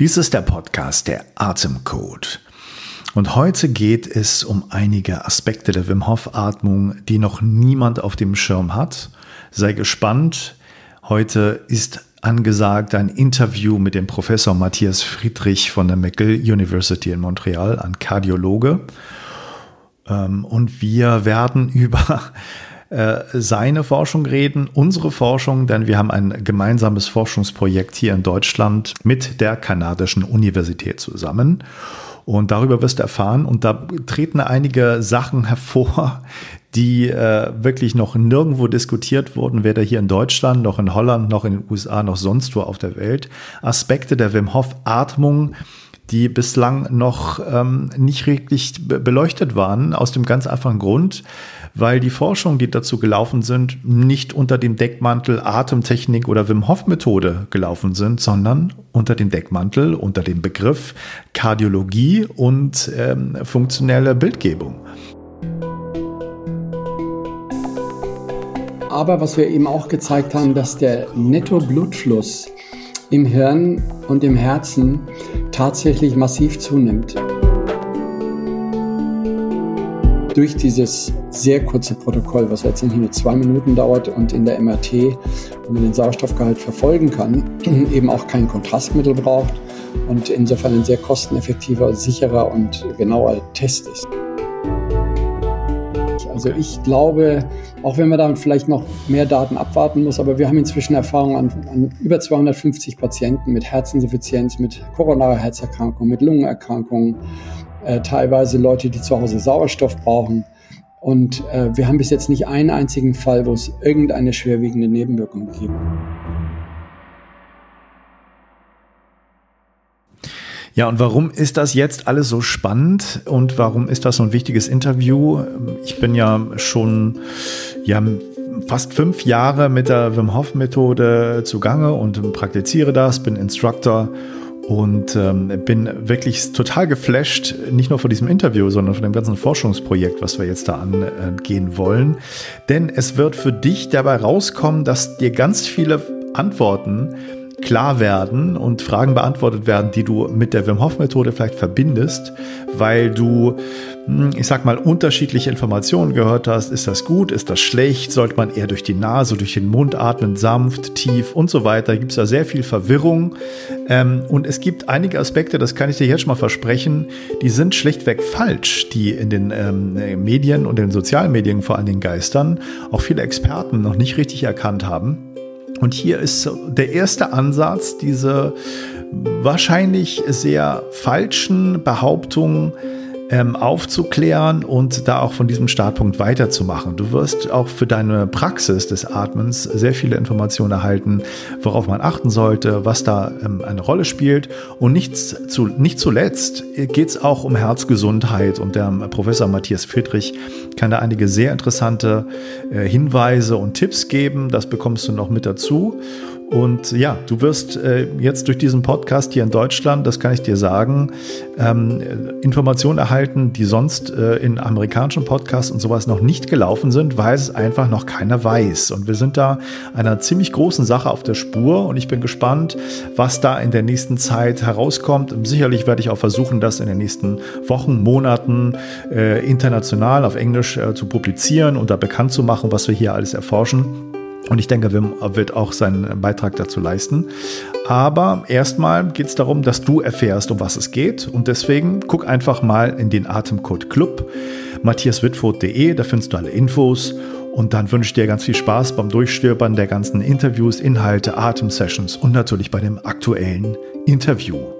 Dies ist der Podcast der Atemcode. Und heute geht es um einige Aspekte der Wim Hof Atmung, die noch niemand auf dem Schirm hat. Sei gespannt. Heute ist angesagt ein Interview mit dem Professor Matthias Friedrich von der McGill University in Montreal, ein Kardiologe. Ähm, und wir werden über äh, seine Forschung reden, unsere Forschung, denn wir haben ein gemeinsames Forschungsprojekt hier in Deutschland mit der kanadischen Universität zusammen. Und darüber wirst du erfahren. Und da treten einige Sachen hervor, die äh, wirklich noch nirgendwo diskutiert wurden, weder hier in Deutschland, noch in Holland, noch in den USA, noch sonst wo auf der Welt. Aspekte der Wim Hof Atmung, die bislang noch ähm, nicht wirklich beleuchtet waren, aus dem ganz einfachen Grund, weil die Forschung, die dazu gelaufen sind, nicht unter dem Deckmantel Atemtechnik oder Wim Hof Methode gelaufen sind, sondern unter dem Deckmantel, unter dem Begriff Kardiologie und ähm, funktionelle Bildgebung. Aber was wir eben auch gezeigt haben, dass der Netto-Blutfluss im Hirn und im Herzen tatsächlich massiv zunimmt. Durch dieses sehr kurze Protokoll, was letztendlich nur zwei Minuten dauert und in der MRT, man den Sauerstoffgehalt verfolgen kann, eben auch kein Kontrastmittel braucht und insofern ein sehr kosteneffektiver, sicherer und genauer Test ist. Also ich glaube, auch wenn man da vielleicht noch mehr Daten abwarten muss, aber wir haben inzwischen Erfahrung an, an über 250 Patienten mit Herzinsuffizienz, mit koronarer Herzerkrankung, mit Lungenerkrankungen, äh, teilweise Leute, die zu Hause Sauerstoff brauchen. Und äh, wir haben bis jetzt nicht einen einzigen Fall, wo es irgendeine schwerwiegende Nebenwirkung gibt. Ja, und warum ist das jetzt alles so spannend und warum ist das so ein wichtiges Interview? Ich bin ja schon ja, fast fünf Jahre mit der Wim Hof Methode zugange und praktiziere das, bin Instructor und ähm, bin wirklich total geflasht, nicht nur von diesem Interview, sondern von dem ganzen Forschungsprojekt, was wir jetzt da angehen wollen. Denn es wird für dich dabei rauskommen, dass dir ganz viele Antworten klar werden und Fragen beantwortet werden, die du mit der Wim Hof Methode vielleicht verbindest, weil du, ich sag mal, unterschiedliche Informationen gehört hast. Ist das gut? Ist das schlecht? Sollte man eher durch die Nase, durch den Mund atmen, sanft, tief und so weiter? Gibt es da sehr viel Verwirrung. Ähm, und es gibt einige Aspekte, das kann ich dir jetzt schon mal versprechen, die sind schlichtweg falsch, die in den ähm, Medien und den sozialen Medien vor allen Dingen geistern, auch viele Experten noch nicht richtig erkannt haben. Und hier ist der erste Ansatz, diese wahrscheinlich sehr falschen Behauptungen ähm, aufzuklären und da auch von diesem Startpunkt weiterzumachen. Du wirst auch für deine Praxis des Atmens sehr viele Informationen erhalten, worauf man achten sollte, was da ähm, eine Rolle spielt. Und nichts zu, nicht zuletzt geht es auch um Herzgesundheit und der Professor Matthias Friedrich kann da einige sehr interessante äh, Hinweise und Tipps geben. Das bekommst du noch mit dazu. Und ja, du wirst äh, jetzt durch diesen Podcast hier in Deutschland, das kann ich dir sagen, ähm, Informationen erhalten, die sonst äh, in amerikanischen Podcasts und sowas noch nicht gelaufen sind, weil es einfach noch keiner weiß. Und wir sind da einer ziemlich großen Sache auf der Spur und ich bin gespannt, was da in der nächsten Zeit herauskommt. Sicherlich werde ich auch versuchen, das in den nächsten Wochen, Monaten äh, international auf Englisch äh, zu publizieren und da bekannt zu machen, was wir hier alles erforschen. Und ich denke, Wim wird auch seinen Beitrag dazu leisten. Aber erstmal geht es darum, dass du erfährst, um was es geht. Und deswegen guck einfach mal in den Atemcode Club, matthiaswitfurt.de, da findest du alle Infos. Und dann wünsche ich dir ganz viel Spaß beim Durchstöbern der ganzen Interviews, Inhalte, Atemsessions und natürlich bei dem aktuellen Interview.